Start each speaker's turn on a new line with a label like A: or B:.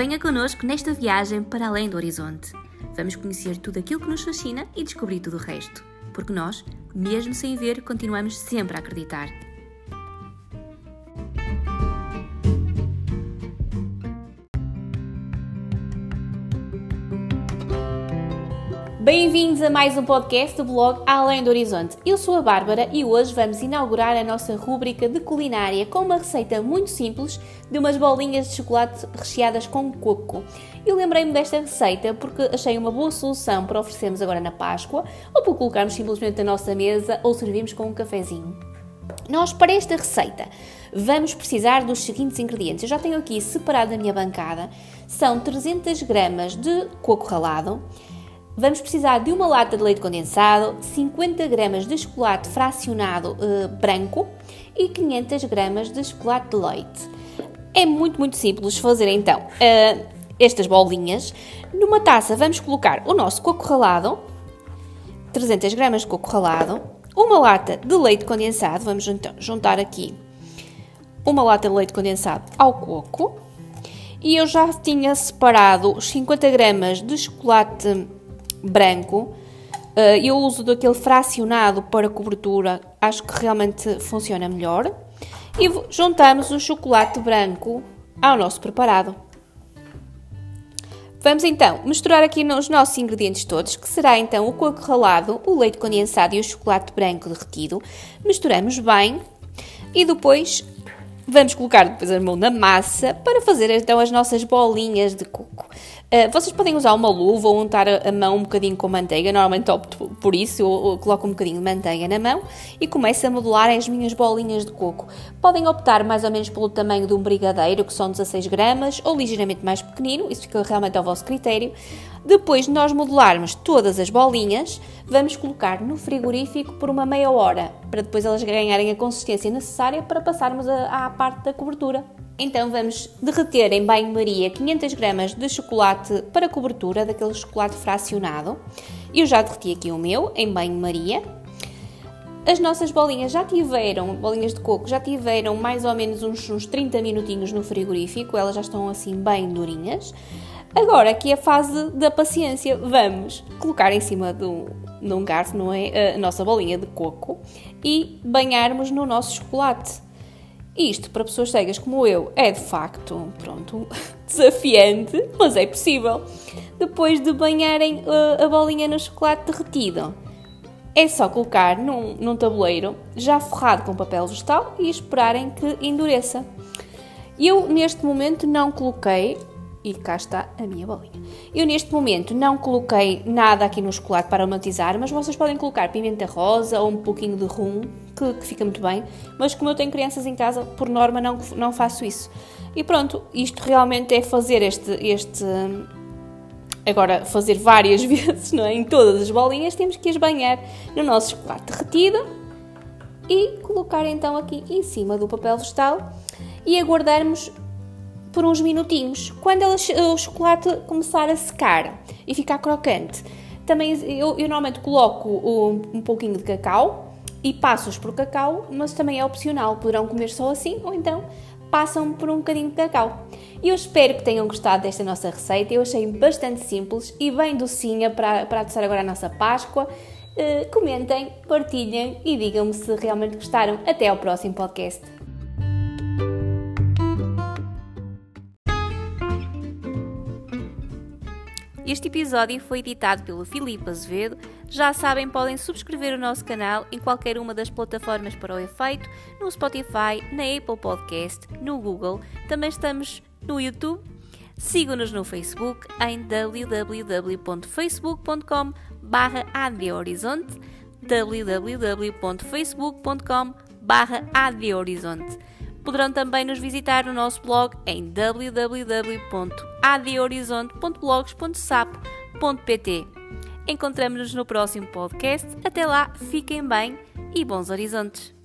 A: Venha connosco nesta viagem para além do horizonte. Vamos conhecer tudo aquilo que nos fascina e descobrir tudo o resto. Porque nós, mesmo sem ver, continuamos sempre a acreditar. Bem-vindos a mais um podcast do blog Além do Horizonte. Eu sou a Bárbara e hoje vamos inaugurar a nossa rúbrica de culinária com uma receita muito simples de umas bolinhas de chocolate recheadas com coco. Eu lembrei-me desta receita porque achei uma boa solução para oferecermos agora na Páscoa ou para colocarmos simplesmente na nossa mesa ou servirmos com um cafezinho. Nós, para esta receita, vamos precisar dos seguintes ingredientes. Eu já tenho aqui separado a minha bancada. São 300 gramas de coco ralado, Vamos precisar de uma lata de leite condensado, 50 gramas de chocolate fracionado uh, branco e 500 gramas de chocolate de leite. É muito, muito simples fazer então uh, estas bolinhas. Numa taça vamos colocar o nosso coco ralado, 300 gramas de coco ralado, uma lata de leite condensado, vamos então juntar aqui uma lata de leite condensado ao coco. E eu já tinha separado os 50 gramas de chocolate branco. Uh, eu uso daquele fracionado para cobertura, acho que realmente funciona melhor. E juntamos o chocolate branco ao nosso preparado. Vamos então misturar aqui os nossos ingredientes todos, que será então o coco ralado, o leite condensado e o chocolate branco derretido. Misturamos bem e depois vamos colocar depois a mão na massa para fazer então as nossas bolinhas de coco. Uh, vocês podem usar uma luva ou untar a mão um bocadinho com manteiga, normalmente opto por isso, eu, coloco um bocadinho de manteiga na mão e começo a modelar as minhas bolinhas de coco. Podem optar mais ou menos pelo tamanho de um brigadeiro, que são 16 gramas, ou ligeiramente mais pequenino, isso fica realmente ao vosso critério. Depois de nós modelarmos todas as bolinhas, vamos colocar no frigorífico por uma meia hora, para depois elas ganharem a consistência necessária para passarmos à parte da cobertura. Então vamos derreter em banho-maria 500 gramas de chocolate para cobertura, daquele chocolate fracionado. Eu já derreti aqui o meu em banho-maria. As nossas bolinhas já tiveram, bolinhas de coco, já tiveram mais ou menos uns, uns 30 minutinhos no frigorífico, elas já estão assim bem durinhas. Agora aqui é a fase da paciência, vamos colocar em cima de um, garfo, não é? A nossa bolinha de coco e banharmos no nosso chocolate. Isto, para pessoas cegas como eu, é de facto, pronto, desafiante, mas é possível. Depois de banharem uh, a bolinha no chocolate derretido, é só colocar num, num tabuleiro já forrado com papel vegetal e esperarem que endureça. Eu, neste momento, não coloquei e cá está a minha bolinha. Eu neste momento não coloquei nada aqui no chocolate para aromatizar, mas vocês podem colocar pimenta rosa ou um pouquinho de rum, que, que, fica muito bem. Mas como eu tenho crianças em casa, por norma não, não faço isso. E pronto, isto realmente é fazer este, este agora fazer várias vezes, não é? Em todas as bolinhas temos que as banhar no nosso chocolate derretido e colocar então aqui em cima do papel vegetal e aguardarmos por uns minutinhos. Quando ela, o chocolate começar a secar e ficar crocante, também eu, eu normalmente coloco um, um pouquinho de cacau e passo-os por cacau, mas também é opcional, poderão comer só assim ou então passam por um bocadinho de cacau. Eu espero que tenham gostado desta nossa receita, eu achei bastante simples e bem docinha para, para adoçar agora a nossa Páscoa. Uh, comentem, partilhem e digam-me se realmente gostaram. Até ao próximo podcast. Este episódio foi editado pelo Filipe Azevedo. Já sabem, podem subscrever o nosso canal em qualquer uma das plataformas para o efeito, no Spotify, na Apple Podcast, no Google. Também estamos no YouTube. Sigam-nos no Facebook em www.facebook.com barra adhorizonte www.facebook.com barra adhorizonte Poderão também nos visitar no nosso blog em www.adhorizonte.blogs.sap.pt. Encontramos-nos no próximo podcast. Até lá, fiquem bem e bons horizontes!